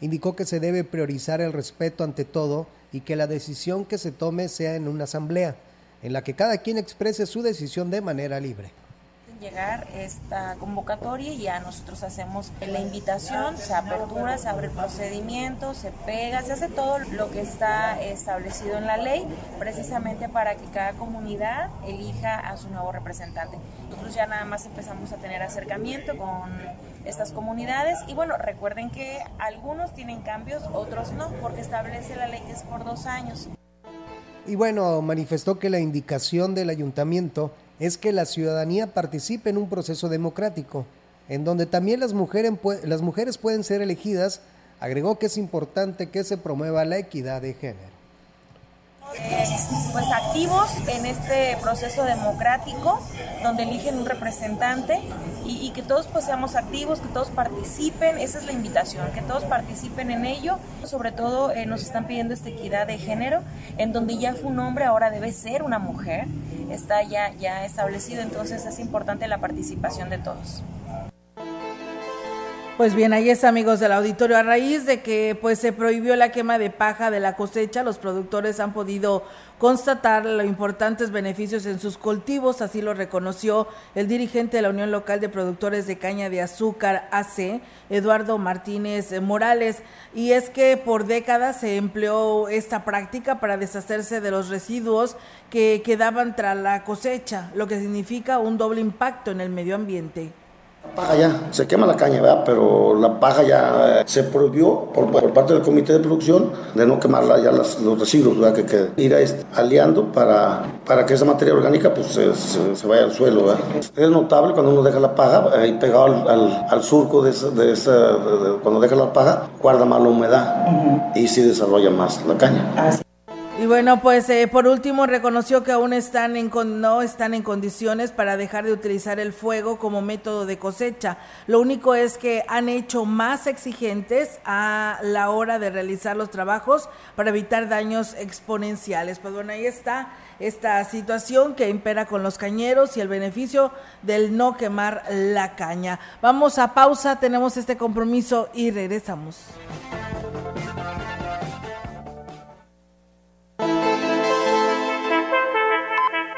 Indicó que se debe priorizar el respeto ante todo y que la decisión que se tome sea en una asamblea en la que cada quien exprese su decisión de manera libre llegar esta convocatoria y ya nosotros hacemos la invitación, se apertura, se abre el procedimiento, se pega, se hace todo lo que está establecido en la ley, precisamente para que cada comunidad elija a su nuevo representante. Nosotros ya nada más empezamos a tener acercamiento con estas comunidades y bueno, recuerden que algunos tienen cambios, otros no, porque establece la ley que es por dos años. Y bueno, manifestó que la indicación del ayuntamiento es que la ciudadanía participe en un proceso democrático, en donde también las mujeres, las mujeres pueden ser elegidas. Agregó que es importante que se promueva la equidad de género. Eh, pues activos en este proceso democrático donde eligen un representante y, que todos pues seamos activos, que todos participen, esa es la invitación, que todos participen en ello. Sobre todo eh, nos están pidiendo esta equidad de género, en donde ya fue un hombre, ahora debe ser una mujer, está ya, ya establecido, entonces es importante la participación de todos. Pues bien, ahí es amigos del auditorio. A raíz de que pues se prohibió la quema de paja de la cosecha, los productores han podido constatar los importantes beneficios en sus cultivos, así lo reconoció el dirigente de la Unión Local de Productores de Caña de Azúcar AC, Eduardo Martínez Morales, y es que por décadas se empleó esta práctica para deshacerse de los residuos que quedaban tras la cosecha, lo que significa un doble impacto en el medio ambiente. La paja ya, se quema la caña, ¿verdad? Pero la paja ya eh, se prohibió por, parte del comité de producción de no quemarla ya los residuos, ¿verdad? Que, que ir aliando para, para que esa materia orgánica pues se, vaya al suelo, ¿verdad? Es notable cuando uno deja la paja ahí pegado al, al, surco de, esa, de, esa, cuando deja la paja, guarda más la humedad y sí desarrolla más la caña. Y bueno, pues eh, por último reconoció que aún están en no están en condiciones para dejar de utilizar el fuego como método de cosecha. Lo único es que han hecho más exigentes a la hora de realizar los trabajos para evitar daños exponenciales. Pues bueno, ahí está esta situación que impera con los cañeros y el beneficio del no quemar la caña. Vamos a pausa, tenemos este compromiso y regresamos.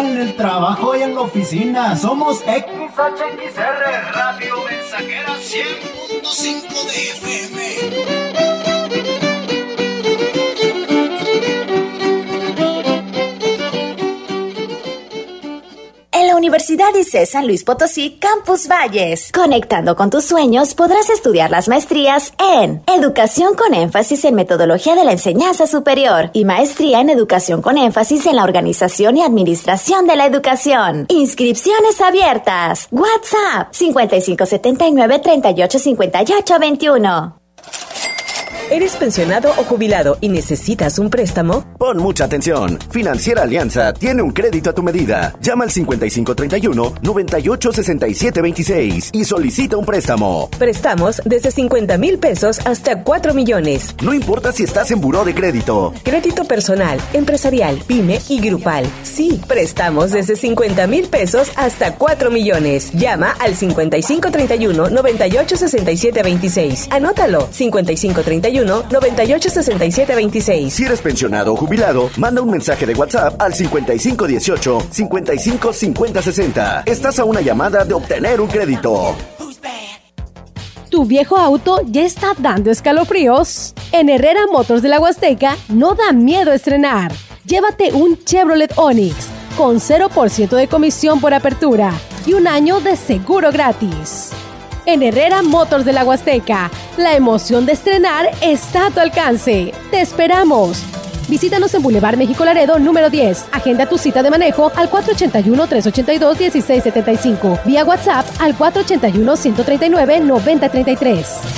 en el trabajo y en la oficina. Somos XHXR Radio Mensajera 100.5 de FM. Universidad ICE San Luis Potosí Campus Valles. Conectando con tus sueños podrás estudiar las maestrías en Educación con énfasis en metodología de la enseñanza superior y maestría en Educación con énfasis en la organización y administración de la educación. Inscripciones abiertas. WhatsApp 5579 385821. ¿Eres pensionado o jubilado y necesitas un préstamo? Pon mucha atención. Financiera Alianza tiene un crédito a tu medida. Llama al 5531-986726 y solicita un préstamo. Prestamos desde 50 mil pesos hasta 4 millones. No importa si estás en buró de crédito. Crédito personal, empresarial, pyme y grupal. Sí, prestamos desde 50 mil pesos hasta 4 millones. Llama al 5531-986726. Anótalo. 5531 986726. Si eres pensionado o jubilado, manda un mensaje de WhatsApp al 5518 555060. Estás a una llamada de obtener un crédito. ¿Tu viejo auto ya está dando escalofríos? En Herrera Motors de la Huasteca no da miedo estrenar. Llévate un Chevrolet Onix con 0% de comisión por apertura y un año de seguro gratis en Herrera Motors de la Huasteca. La emoción de estrenar está a tu alcance. ¡Te esperamos! Visítanos en Boulevard México Laredo número 10. Agenda tu cita de manejo al 481-382-1675. Vía WhatsApp al 481-139-9033.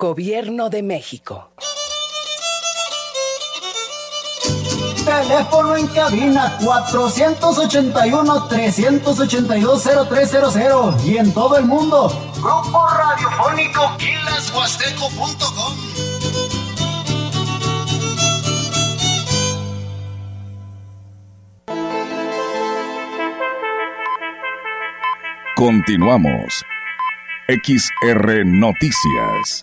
Gobierno de México. Teléfono en cabina 481-382-0300 y en todo el mundo. Grupo Radiofónico quilashuasteco.com. Continuamos. XR Noticias.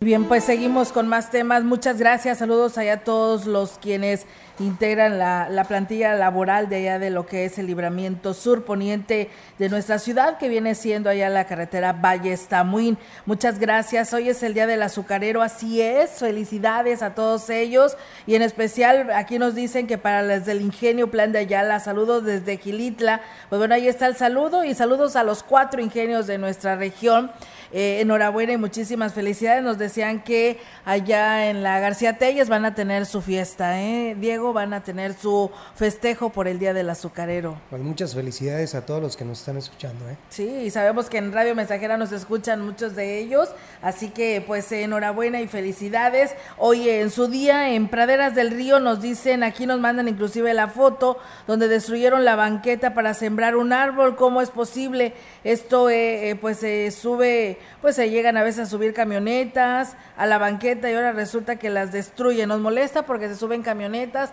Bien, pues seguimos con más temas. Muchas gracias. Saludos allá a todos los quienes integran la, la, plantilla laboral de allá de lo que es el libramiento sur poniente de nuestra ciudad, que viene siendo allá la carretera Valle Estamuín. Muchas gracias. Hoy es el Día del Azucarero, así es. Felicidades a todos ellos. Y en especial, aquí nos dicen que para las del Ingenio Plan de Ayala, saludos desde Gilitla. Pues bueno, ahí está el saludo y saludos a los cuatro ingenios de nuestra región. Eh, enhorabuena y muchísimas felicidades. Nos decían que allá en la García Telles van a tener su fiesta, ¿eh? Diego, van a tener su festejo por el Día del Azucarero. Pues muchas felicidades a todos los que nos están escuchando, ¿eh? Sí, y sabemos que en Radio Mensajera nos escuchan muchos de ellos, así que pues enhorabuena y felicidades. Hoy en su día en Praderas del Río nos dicen, aquí nos mandan inclusive la foto donde destruyeron la banqueta para sembrar un árbol, ¿cómo es posible? Esto eh, eh, pues se sube pues se llegan a veces a subir camionetas a la banqueta y ahora resulta que las destruyen. Nos molesta porque se suben camionetas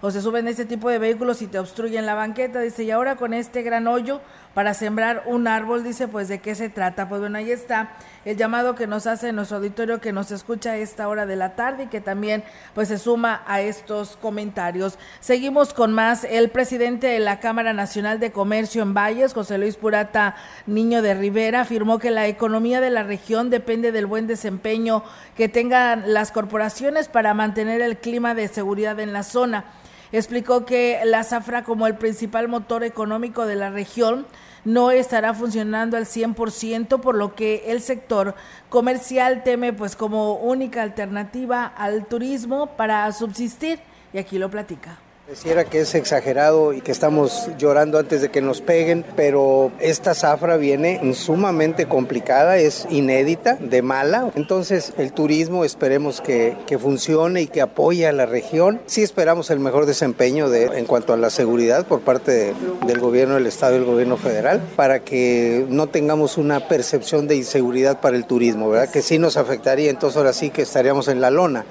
o se suben este tipo de vehículos y te obstruyen la banqueta. Dice, y ahora con este gran hoyo para sembrar un árbol, dice, pues de qué se trata. Pues bueno, ahí está el llamado que nos hace nuestro auditorio que nos escucha a esta hora de la tarde y que también pues se suma a estos comentarios. Seguimos con más. El presidente de la Cámara Nacional de Comercio en Valles, José Luis Purata Niño de Rivera, afirmó que la economía de la región depende del buen desempeño que tengan las corporaciones para mantener el clima de seguridad en la zona. Explicó que la zafra como el principal motor económico de la región no estará funcionando al 100%, por lo que el sector comercial teme pues como única alternativa al turismo para subsistir y aquí lo platica. Pareciera que es exagerado y que estamos llorando antes de que nos peguen, pero esta zafra viene sumamente complicada, es inédita, de mala. Entonces el turismo esperemos que, funcione y que apoye a la región. Sí esperamos el mejor desempeño de, en cuanto a la seguridad por parte de, del gobierno del Estado y el gobierno federal para que no tengamos una percepción de inseguridad para el turismo, ¿verdad? Que sí nos afectaría, entonces ahora sí que estaríamos en la lona.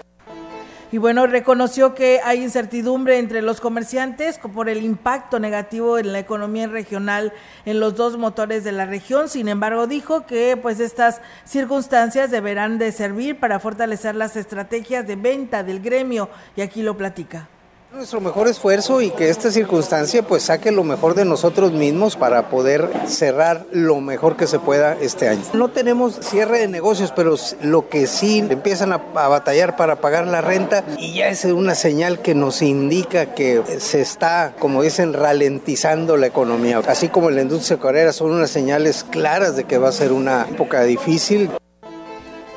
Y bueno, reconoció que hay incertidumbre entre los comerciantes por el impacto negativo en la economía regional en los dos motores de la región. Sin embargo, dijo que pues estas circunstancias deberán de servir para fortalecer las estrategias de venta del gremio y aquí lo platica nuestro mejor esfuerzo y que esta circunstancia pues saque lo mejor de nosotros mismos para poder cerrar lo mejor que se pueda este año. No tenemos cierre de negocios, pero lo que sí empiezan a, batallar para pagar la renta y ya es una señal que nos indica que se está, como dicen, ralentizando la economía. Así como la industria coreana son unas señales claras de que va a ser una época difícil.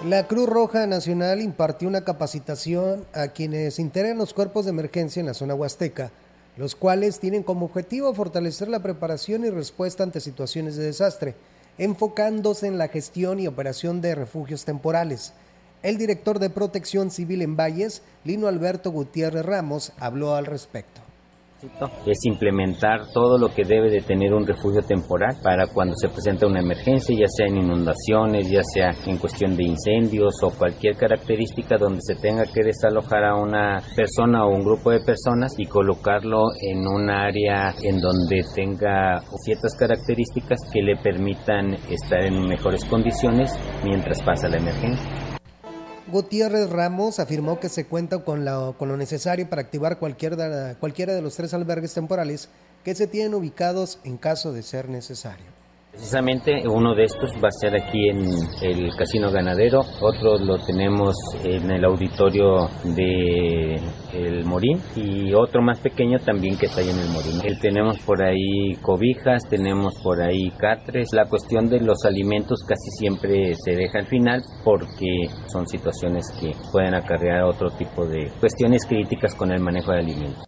La Cruz Roja Nacional impartió una capacitación a quienes integran los cuerpos de emergencia en la zona huasteca, los cuales tienen como objetivo fortalecer la preparación y respuesta ante situaciones de desastre, enfocándose en la gestión y operación de refugios temporales. El director de Protección Civil en Valles, Lino Alberto Gutiérrez Ramos, habló al respecto es implementar todo lo que debe de tener un refugio temporal para cuando se presenta una emergencia, ya sea en inundaciones, ya sea en cuestión de incendios o cualquier característica donde se tenga que desalojar a una persona o un grupo de personas y colocarlo en un área en donde tenga ciertas características que le permitan estar en mejores condiciones mientras pasa la emergencia. Gutiérrez Ramos afirmó que se cuenta con, con lo necesario para activar cualquiera, cualquiera de los tres albergues temporales que se tienen ubicados en caso de ser necesario. Precisamente uno de estos va a ser aquí en el Casino Ganadero, otro lo tenemos en el auditorio de El Morín y otro más pequeño también que está ahí en el Morín. Tenemos por ahí cobijas, tenemos por ahí catres. La cuestión de los alimentos casi siempre se deja al final porque son situaciones que pueden acarrear otro tipo de cuestiones críticas con el manejo de alimentos.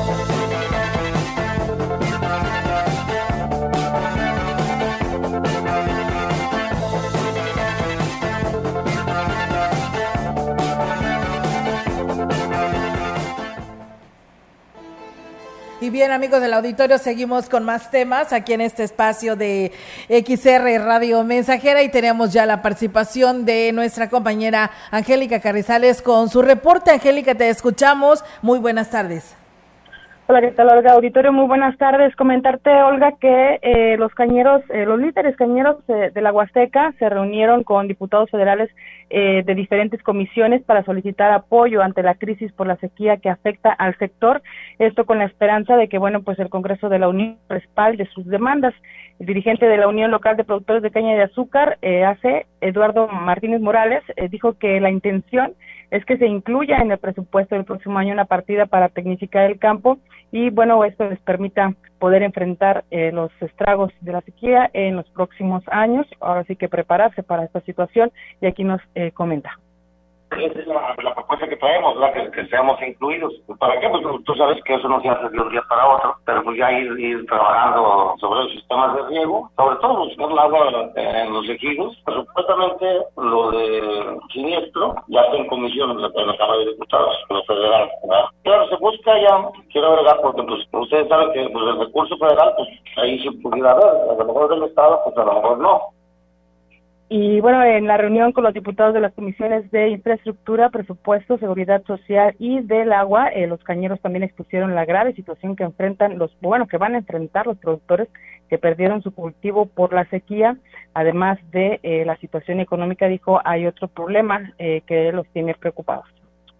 Y bien, amigos del auditorio, seguimos con más temas aquí en este espacio de XR Radio Mensajera y tenemos ya la participación de nuestra compañera Angélica Carrizales con su reporte. Angélica, te escuchamos. Muy buenas tardes. Hola, ¿qué tal, Olga? Auditorio, muy buenas tardes. Comentarte, Olga, que eh, los cañeros, eh, los líderes cañeros eh, de la Huasteca se reunieron con diputados federales de diferentes comisiones para solicitar apoyo ante la crisis por la sequía que afecta al sector. Esto con la esperanza de que, bueno, pues el Congreso de la Unión respalde sus demandas. El dirigente de la Unión Local de Productores de Caña de Azúcar, hace Eduardo Martínez Morales, dijo que la intención es que se incluya en el presupuesto del próximo año una partida para tecnificar el campo y bueno, esto les permita poder enfrentar eh, los estragos de la sequía en los próximos años. Ahora sí que prepararse para esta situación y aquí nos eh, comenta. Esa es la, propuesta que traemos, la que, seamos incluidos. ¿Para qué? Pues tú sabes que eso no se hace de un día para otro, pero pues ya ir, trabajando sobre los sistemas de riego, sobre todo buscar el agua en los ejidos. Supuestamente lo de siniestro ya está en comisión en la, Cámara de Diputados, en lo federal. Claro, se busca ya, quiero agregar, porque pues, ustedes saben que pues, el recurso federal, pues ahí se pudiera ver, a lo mejor del Estado, pues a lo mejor no y bueno, en la reunión con los diputados de las comisiones de infraestructura, presupuesto, seguridad social y del agua, eh, los cañeros también expusieron la grave situación que enfrentan los, bueno, que van a enfrentar los productores que perdieron su cultivo por la sequía. Además de eh, la situación económica, dijo, hay otro problema eh, que los tiene preocupados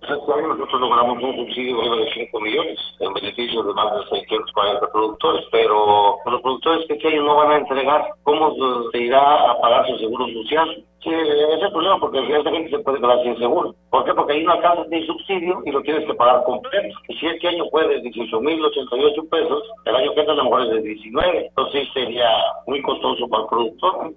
nosotros logramos un subsidio de 5 millones en beneficio de más de 640 productores, pero los productores pequeños no van a entregar. ¿Cómo se irá a pagar su seguro social? Ese es el problema, porque esa gente se puede quedar sin seguro. ¿Por qué? Porque hay una casa de subsidio y lo tienes que pagar completo. Y si este año fue de 18.088 pesos, el año que entra a lo mejor es de 19. Entonces sería muy costoso para el productor.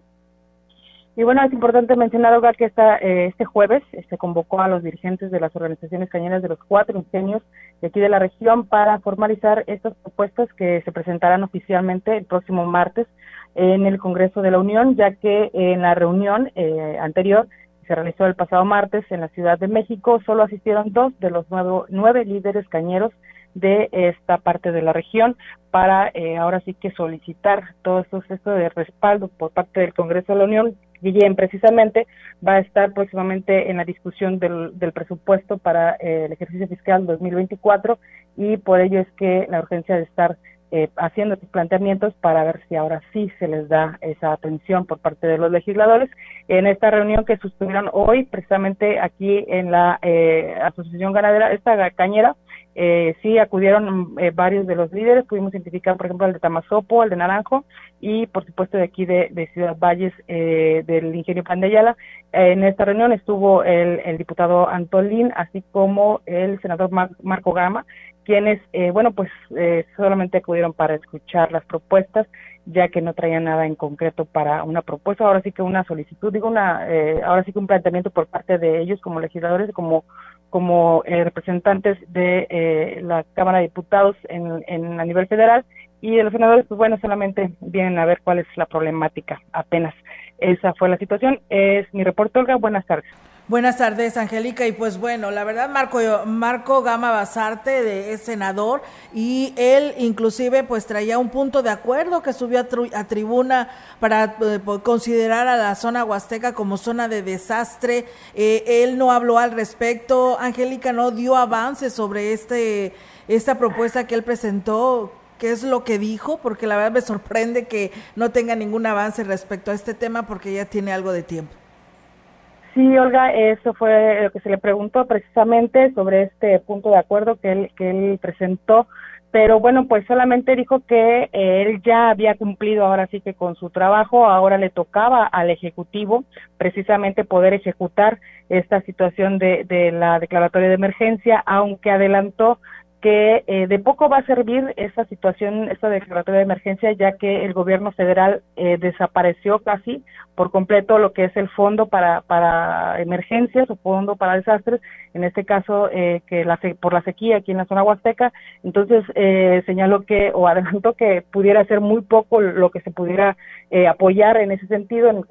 Y bueno, es importante mencionar, Olga, que esta, eh, este jueves se convocó a los dirigentes de las organizaciones cañeras de los cuatro ingenios de aquí de la región para formalizar estas propuestas que se presentarán oficialmente el próximo martes en el Congreso de la Unión, ya que en la reunión eh, anterior se realizó el pasado martes en la Ciudad de México, solo asistieron dos de los nueve líderes cañeros de esta parte de la región para eh, ahora sí que solicitar todo esto, esto de respaldo por parte del Congreso de la Unión. Guillén precisamente va a estar próximamente en la discusión del, del presupuesto para eh, el ejercicio fiscal 2024 y por ello es que la urgencia de estar eh, haciendo estos planteamientos para ver si ahora sí se les da esa atención por parte de los legisladores. En esta reunión que sostuvieron hoy, precisamente aquí en la eh, Asociación Ganadera, esta cañera, eh, sí acudieron eh, varios de los líderes, pudimos identificar, por ejemplo, el de Tamazopo, el de Naranjo y, por supuesto, de aquí de, Ciudad Valles, eh, del ingenio Pandeyala. En esta reunión estuvo el, el diputado Antolín, así como el senador Marco Gama, quienes, eh, bueno, pues eh, solamente acudieron para escuchar las propuestas, ya que no traían nada en concreto para una propuesta, ahora sí que una solicitud, digo, una, eh, ahora sí que un planteamiento por parte de ellos como legisladores, como como representantes de la Cámara de Diputados en, en, a nivel federal y de los senadores, pues bueno, solamente vienen a ver cuál es la problemática, apenas. Esa fue la situación. Es mi reporte, Olga. Buenas tardes. Buenas tardes, Angélica. Y pues bueno, la verdad, Marco, Marco Gama Basarte de, es senador y él inclusive pues traía un punto de acuerdo que subió a, tribuna para eh, considerar a la zona huasteca como zona de desastre. Eh, él no habló al respecto. Angélica no dio avance sobre este esta propuesta que él presentó. ¿Qué es lo que dijo? Porque la verdad me sorprende que no tenga ningún avance respecto a este tema porque ya tiene algo de tiempo. Sí, Olga, eso fue lo que se le preguntó precisamente sobre este punto de acuerdo que él, que él presentó, pero bueno, pues solamente dijo que él ya había cumplido ahora sí que con su trabajo, ahora le tocaba al Ejecutivo precisamente poder ejecutar esta situación de, de la declaratoria de emergencia, aunque adelantó que eh, de poco va a servir esta situación, esta declaratoria de emergencia, ya que el gobierno federal eh, desapareció casi por completo lo que es el fondo para, para emergencias o fondo para desastres, en este caso eh, que la, por la sequía aquí en la zona huasteca. Entonces señaló que o adelantó que pudiera ser muy poco lo que se pudiera apoyar en ese sentido en,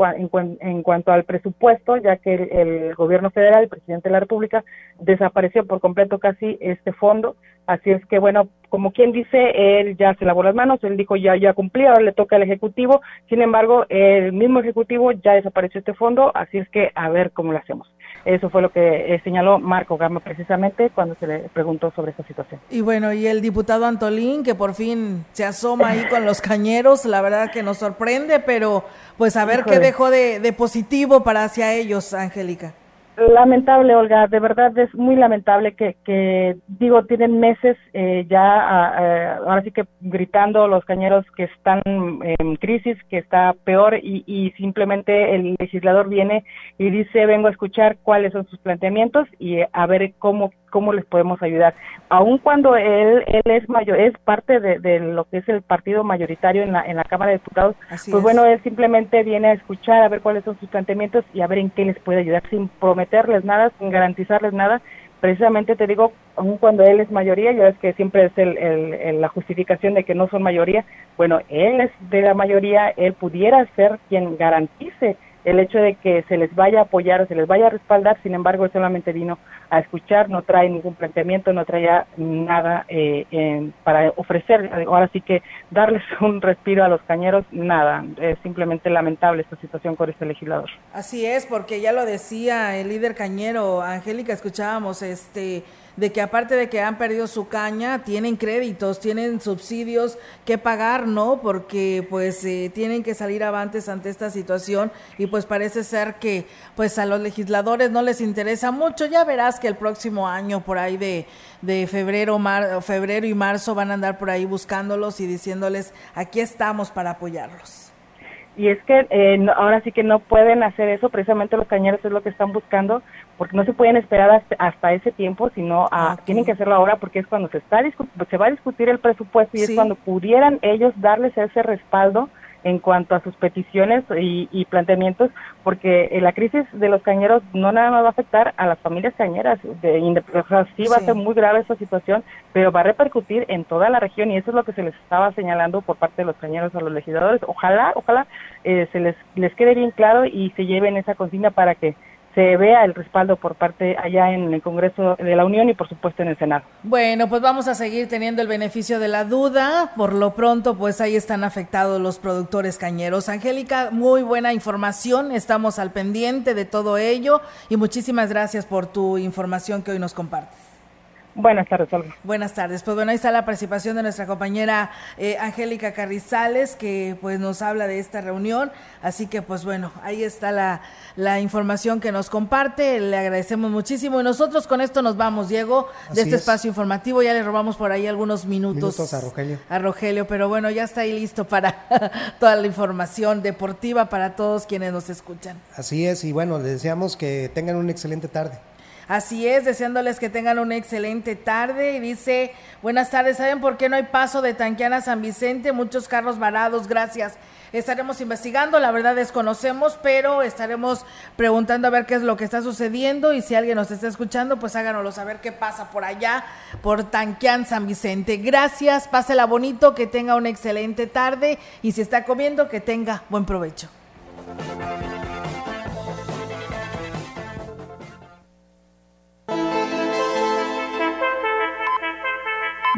en, cuanto al presupuesto, ya que el, el gobierno federal, el presidente de la República, desapareció por completo casi este fondo Así es que, bueno, como quien dice, él ya se lavó las manos, él dijo ya, ya cumplí, ahora le toca al Ejecutivo. Sin embargo, el mismo Ejecutivo ya desapareció este fondo, así es que a ver cómo lo hacemos. Eso fue lo que eh, señaló Marco Gama precisamente cuando se le preguntó sobre esta situación. Y bueno, y el diputado Antolín, que por fin se asoma ahí con los cañeros, la verdad que nos sorprende, pero pues a ver qué dejó de, de positivo para hacia ellos, Angélica. Lamentable, Olga, de verdad es muy lamentable que, que digo, tienen meses eh, ya, ahora sí que gritando los cañeros que están en crisis, que está peor y simplemente el legislador viene y dice, vengo a escuchar cuáles son sus planteamientos y a ver cómo cómo les podemos ayudar. Aun cuando él, él es mayor, es parte de, lo que es el partido mayoritario en la, en la Cámara de Diputados, pues bueno, él simplemente viene a escuchar, a ver cuáles son sus planteamientos y a ver en qué les puede ayudar, sin prometerles nada, sin garantizarles nada. Precisamente te digo, aun cuando él es mayoría, ya es que siempre es el, la justificación de que no son mayoría, bueno, él es de la mayoría, él pudiera ser quien garantice el hecho de que se les vaya a apoyar o se les vaya a respaldar, sin embargo, él solamente vino a escuchar, no trae ningún planteamiento, no trae nada eh, para ofrecer, ahora sí que darles un respiro a los cañeros, nada, es simplemente lamentable esta situación con este legislador. Así es, porque ya lo decía el líder cañero, Angélica, escuchábamos este de que aparte de que han perdido su caña, tienen créditos, tienen subsidios que pagar, ¿no? Porque pues eh, tienen que salir avantes ante esta situación y pues parece ser que pues a los legisladores no les interesa mucho. Ya verás que el próximo año por ahí de, de febrero, mar, febrero y marzo van a andar por ahí buscándolos y diciéndoles aquí estamos para apoyarlos. Y es que eh, ahora sí que no pueden hacer eso, precisamente los cañeros es lo que están buscando, porque no se pueden esperar hasta, ese tiempo, sino a, tienen que hacerlo ahora porque es cuando se está se va a discutir el presupuesto y es cuando pudieran ellos darles ese respaldo en cuanto a sus peticiones y, planteamientos, porque la crisis de los cañeros no nada más va a afectar a las familias cañeras, de, o sí va a ser muy grave esa situación, pero va a repercutir en toda la región y eso es lo que se les estaba señalando por parte de los cañeros a los legisladores. Ojalá, ojalá eh, se les, les quede bien claro y se lleven esa consigna para que se vea el respaldo por parte allá en el Congreso de la Unión y por supuesto en el Senado. Bueno, pues vamos a seguir teniendo el beneficio de la duda. Por lo pronto, pues ahí están afectados los productores cañeros. Angélica, muy buena información. Estamos al pendiente de todo ello y muchísimas gracias por tu información que hoy nos compartes. Buenas tardes, Olga. Buenas tardes. Pues bueno, ahí está la participación de nuestra compañera eh, Angélica Carrizales, que pues nos habla de esta reunión. Así que pues bueno, ahí está la, la información que nos comparte. Le agradecemos muchísimo. Y nosotros con esto nos vamos, Diego, de este espacio informativo. Ya le robamos por ahí algunos minutos, minutos a Rogelio. A Rogelio, pero bueno, ya está ahí listo para toda la información deportiva para todos quienes nos escuchan. Así es, y bueno, les deseamos que tengan una excelente tarde. Así es, deseándoles que tengan una excelente tarde. Y dice, buenas tardes, ¿saben por qué no hay paso de Tanquiana a San Vicente? Muchos carros varados, gracias. Estaremos investigando, la verdad desconocemos, pero estaremos preguntando a ver qué es lo que está sucediendo y si alguien nos está escuchando, pues háganoslo saber qué pasa por allá, por Tanquián San Vicente. Gracias, pásela bonito, que tenga una excelente tarde y si está comiendo, que tenga buen provecho.